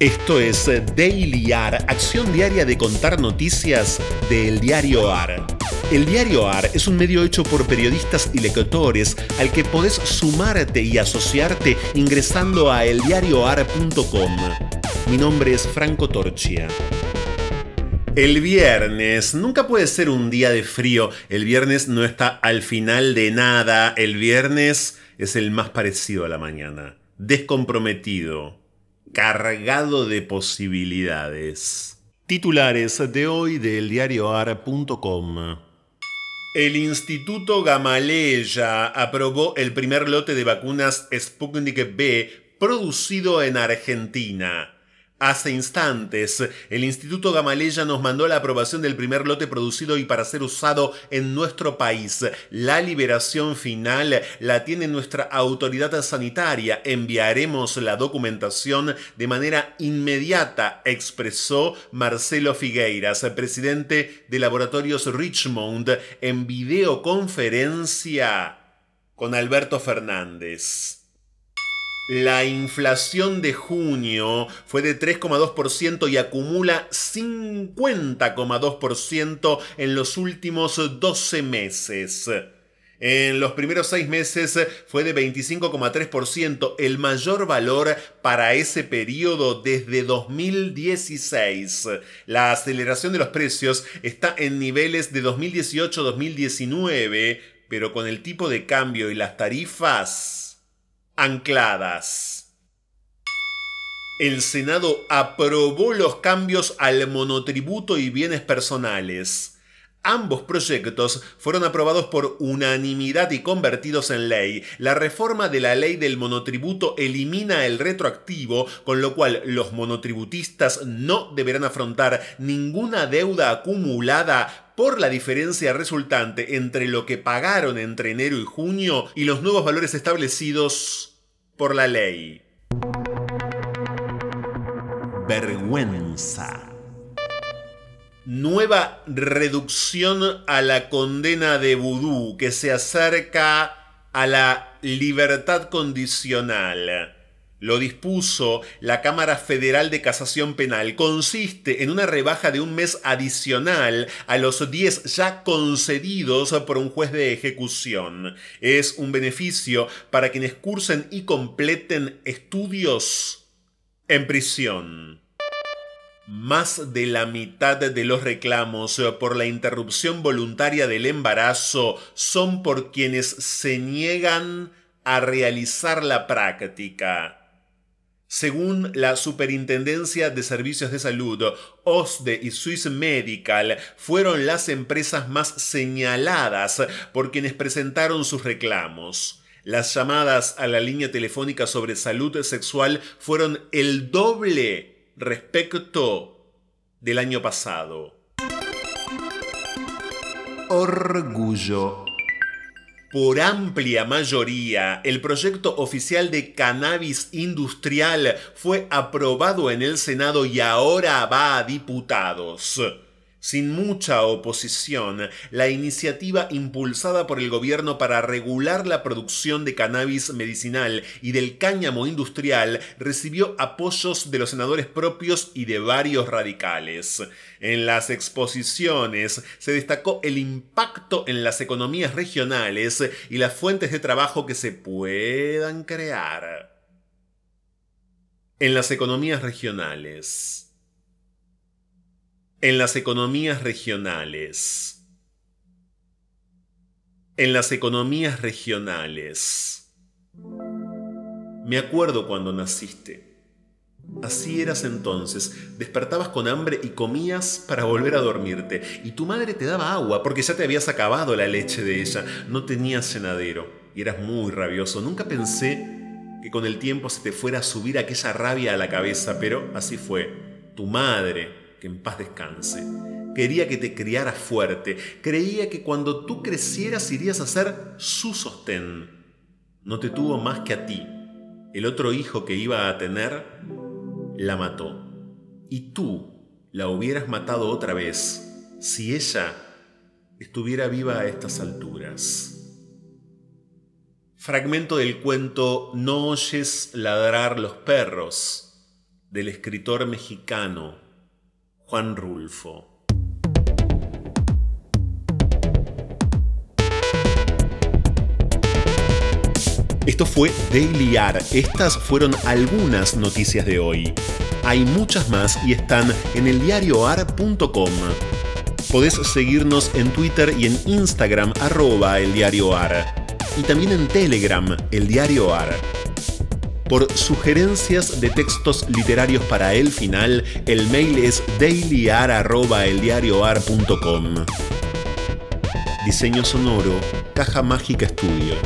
Esto es Daily AR, acción diaria de contar noticias del diario AR. El diario AR es un medio hecho por periodistas y lectores al que podés sumarte y asociarte ingresando a eldiarioar.com. Mi nombre es Franco Torchia. El viernes nunca puede ser un día de frío. El viernes no está al final de nada. El viernes es el más parecido a la mañana. Descomprometido cargado de posibilidades. Titulares de hoy del diarioar.com. El Instituto Gamaleya aprobó el primer lote de vacunas Sputnik B producido en Argentina. Hace instantes, el Instituto Gamaleya nos mandó la aprobación del primer lote producido y para ser usado en nuestro país. La liberación final la tiene nuestra autoridad sanitaria. Enviaremos la documentación de manera inmediata, expresó Marcelo Figueiras, presidente de Laboratorios Richmond, en videoconferencia con Alberto Fernández. La inflación de junio fue de 3,2% y acumula 50,2% en los últimos 12 meses. En los primeros seis meses fue de 25,3%, el mayor valor para ese periodo desde 2016. La aceleración de los precios está en niveles de 2018-2019, pero con el tipo de cambio y las tarifas ancladas. El Senado aprobó los cambios al monotributo y bienes personales. Ambos proyectos fueron aprobados por unanimidad y convertidos en ley. La reforma de la ley del monotributo elimina el retroactivo, con lo cual los monotributistas no deberán afrontar ninguna deuda acumulada por la diferencia resultante entre lo que pagaron entre enero y junio y los nuevos valores establecidos por la ley. Vergüenza. Nueva reducción a la condena de vudú que se acerca a la libertad condicional lo dispuso la Cámara Federal de Casación Penal, consiste en una rebaja de un mes adicional a los 10 ya concedidos por un juez de ejecución. Es un beneficio para quienes cursen y completen estudios en prisión. Más de la mitad de los reclamos por la interrupción voluntaria del embarazo son por quienes se niegan a realizar la práctica. Según la Superintendencia de Servicios de Salud, OSDE y Swiss Medical fueron las empresas más señaladas por quienes presentaron sus reclamos. Las llamadas a la línea telefónica sobre salud sexual fueron el doble respecto del año pasado. Orgullo por amplia mayoría, el proyecto oficial de cannabis industrial fue aprobado en el Senado y ahora va a diputados. Sin mucha oposición, la iniciativa impulsada por el gobierno para regular la producción de cannabis medicinal y del cáñamo industrial recibió apoyos de los senadores propios y de varios radicales. En las exposiciones se destacó el impacto en las economías regionales y las fuentes de trabajo que se puedan crear. En las economías regionales en las economías regionales. En las economías regionales. Me acuerdo cuando naciste. Así eras entonces. Despertabas con hambre y comías para volver a dormirte. Y tu madre te daba agua porque ya te habías acabado la leche de ella. No tenías cenadero. Y eras muy rabioso. Nunca pensé que con el tiempo se te fuera a subir aquella rabia a la cabeza, pero así fue. Tu madre, que en paz descanse. Quería que te criara fuerte. Creía que cuando tú crecieras irías a ser su sostén. No te tuvo más que a ti. El otro hijo que iba a tener la mató. Y tú la hubieras matado otra vez si ella estuviera viva a estas alturas. Fragmento del cuento No oyes ladrar los perros del escritor mexicano Juan Rulfo. Esto fue Daily AR. Estas fueron algunas noticias de hoy. Hay muchas más y están en eldiarioar.com. Podés seguirnos en Twitter y en Instagram arroba eldiarioar. Y también en Telegram, el diario AR. Por sugerencias de textos literarios para el final, el mail es dailyar.eldiarioar.com. Diseño sonoro, Caja Mágica Estudio.